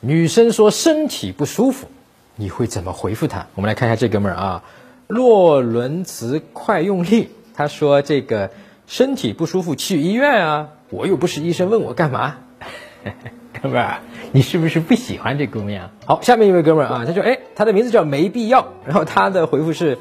女生说身体不舒服，你会怎么回复她？我们来看一下这哥们儿啊，洛伦茨快用力。他说这个身体不舒服去医院啊，我又不是医生，问我干嘛？哥们儿，你是不是不喜欢这姑娘？好，下面一位哥们儿啊，他说哎，他的名字叫没必要，然后他的回复是。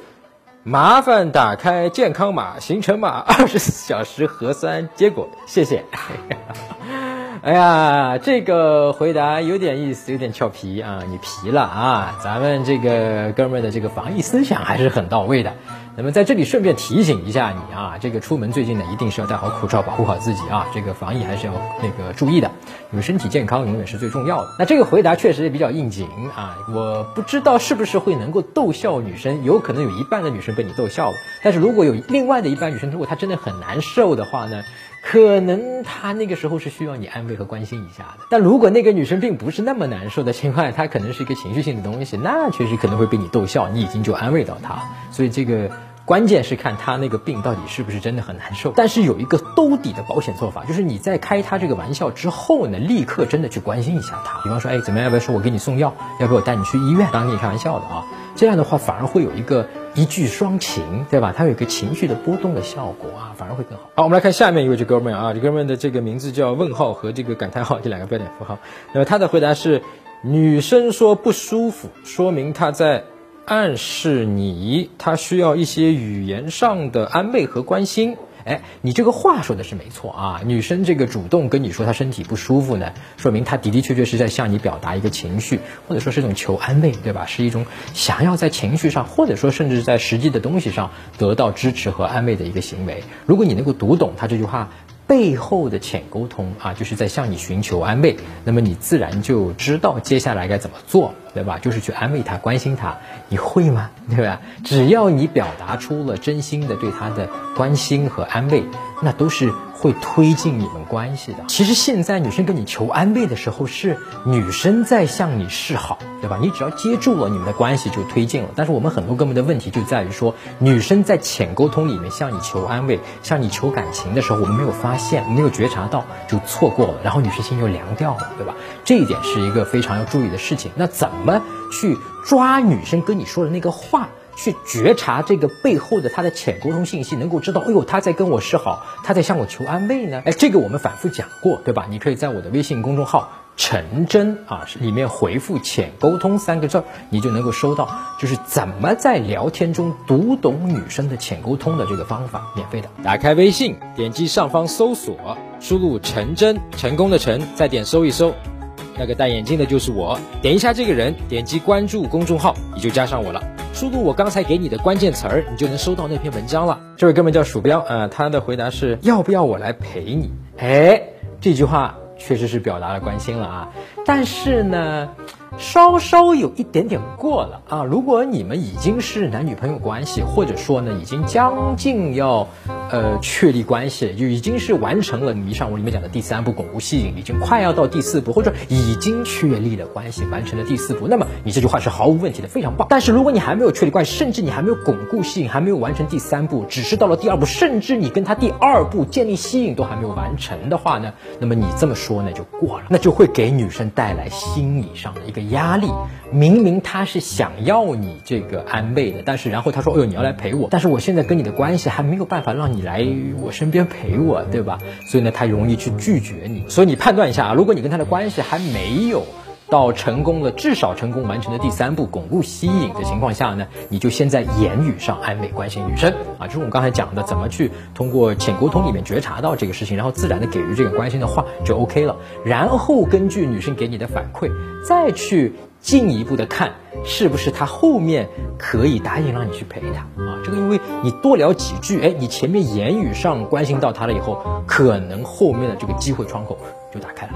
麻烦打开健康码、行程码，二十四小时核酸结果，谢谢。哎呀，这个回答有点意思，有点俏皮啊！你皮了啊！咱们这个哥们的这个防疫思想还是很到位的。那么在这里顺便提醒一下你啊，这个出门最近呢，一定是要戴好口罩，保护好自己啊！这个防疫还是要那个注意的，因为身体健康永远是最重要的。那这个回答确实也比较应景啊！我不知道是不是会能够逗笑女生，有可能有一半的女生被你逗笑了。但是如果有另外的一半女生，如果她真的很难受的话呢，可能他那个时候是需要你安慰和关心一下的。但如果那个女生并不是那么难受的情况，她可能是一个情绪性的东西，那确实可能会被你逗笑，你已经就安慰到她。所以这个。关键是看他那个病到底是不是真的很难受，但是有一个兜底的保险做法，就是你在开他这个玩笑之后呢，立刻真的去关心一下他，比方说，哎，怎么样？要不要说我给你送药？要不要我带你去医院？当你开玩笑的啊，这样的话反而会有一个一句双情，对吧？它有一个情绪的波动的效果啊，反而会更好。好，我们来看下面一位这哥们儿啊，这哥们儿的这个名字叫问号和这个感叹号这两个标点符号。那么他的回答是：女生说不舒服，说明她在。暗示你，他需要一些语言上的安慰和关心。哎，你这个话说的是没错啊。女生这个主动跟你说她身体不舒服呢，说明她的的确确是在向你表达一个情绪，或者说是一种求安慰，对吧？是一种想要在情绪上，或者说甚至在实际的东西上得到支持和安慰的一个行为。如果你能够读懂她这句话。背后的浅沟通啊，就是在向你寻求安慰，那么你自然就知道接下来该怎么做，对吧？就是去安慰他、关心他，你会吗？对吧？只要你表达出了真心的对他的关心和安慰，那都是。会推进你们关系的。其实现在女生跟你求安慰的时候，是女生在向你示好，对吧？你只要接住了，你们的关系就推进了。但是我们很多哥们的问题就在于说，女生在浅沟通里面向你求安慰、向你求感情的时候，我们没有发现、没有觉察到，就错过了。然后女生心就凉掉了，对吧？这一点是一个非常要注意的事情。那怎么去抓女生跟你说的那个话？去觉察这个背后的他的浅沟通信息，能够知道，哎呦，他在跟我示好，他在向我求安慰呢。哎，这个我们反复讲过，对吧？你可以在我的微信公众号“陈真”啊里面回复“浅沟通”三个字，你就能够收到，就是怎么在聊天中读懂女生的浅沟通的这个方法，免费的。打开微信，点击上方搜索，输入“陈真”，成功的陈，再点搜一搜，那个戴眼镜的就是我，点一下这个人，点击关注公众号，你就加上我了。输入我刚才给你的关键词儿，你就能收到那篇文章了。这位哥们叫鼠标啊，他的回答是要不要我来陪你？哎，这句话确实是表达了关心了啊，但是呢。稍稍有一点点过了啊！如果你们已经是男女朋友关系，或者说呢，已经将近要，呃，确立关系，就已经是完成了迷上我里面讲的第三步巩固吸引，已经快要到第四步，或者已经确立了关系，完成了第四步，那么你这句话是毫无问题的，非常棒。但是如果你还没有确立关系，甚至你还没有巩固吸引，还没有完成第三步，只是到了第二步，甚至你跟他第二步建立吸引都还没有完成的话呢，那么你这么说呢就过了，那就会给女生带来心理上的一个。压力，明明他是想要你这个安慰的，但是然后他说：“哎呦，你要来陪我，但是我现在跟你的关系还没有办法让你来我身边陪我，对吧？所以呢，他容易去拒绝你。所以你判断一下啊，如果你跟他的关系还没有。”到成功了，至少成功完成的第三步，巩固吸引的情况下呢，你就先在言语上安慰关心女生啊，就是我们刚才讲的，怎么去通过浅沟通里面觉察到这个事情，然后自然的给予这个关心的话就 OK 了。然后根据女生给你的反馈，再去进一步的看是不是她后面可以答应让你去陪她啊。这个因为你多聊几句，哎，你前面言语上关心到她了以后，可能后面的这个机会窗口就打开了。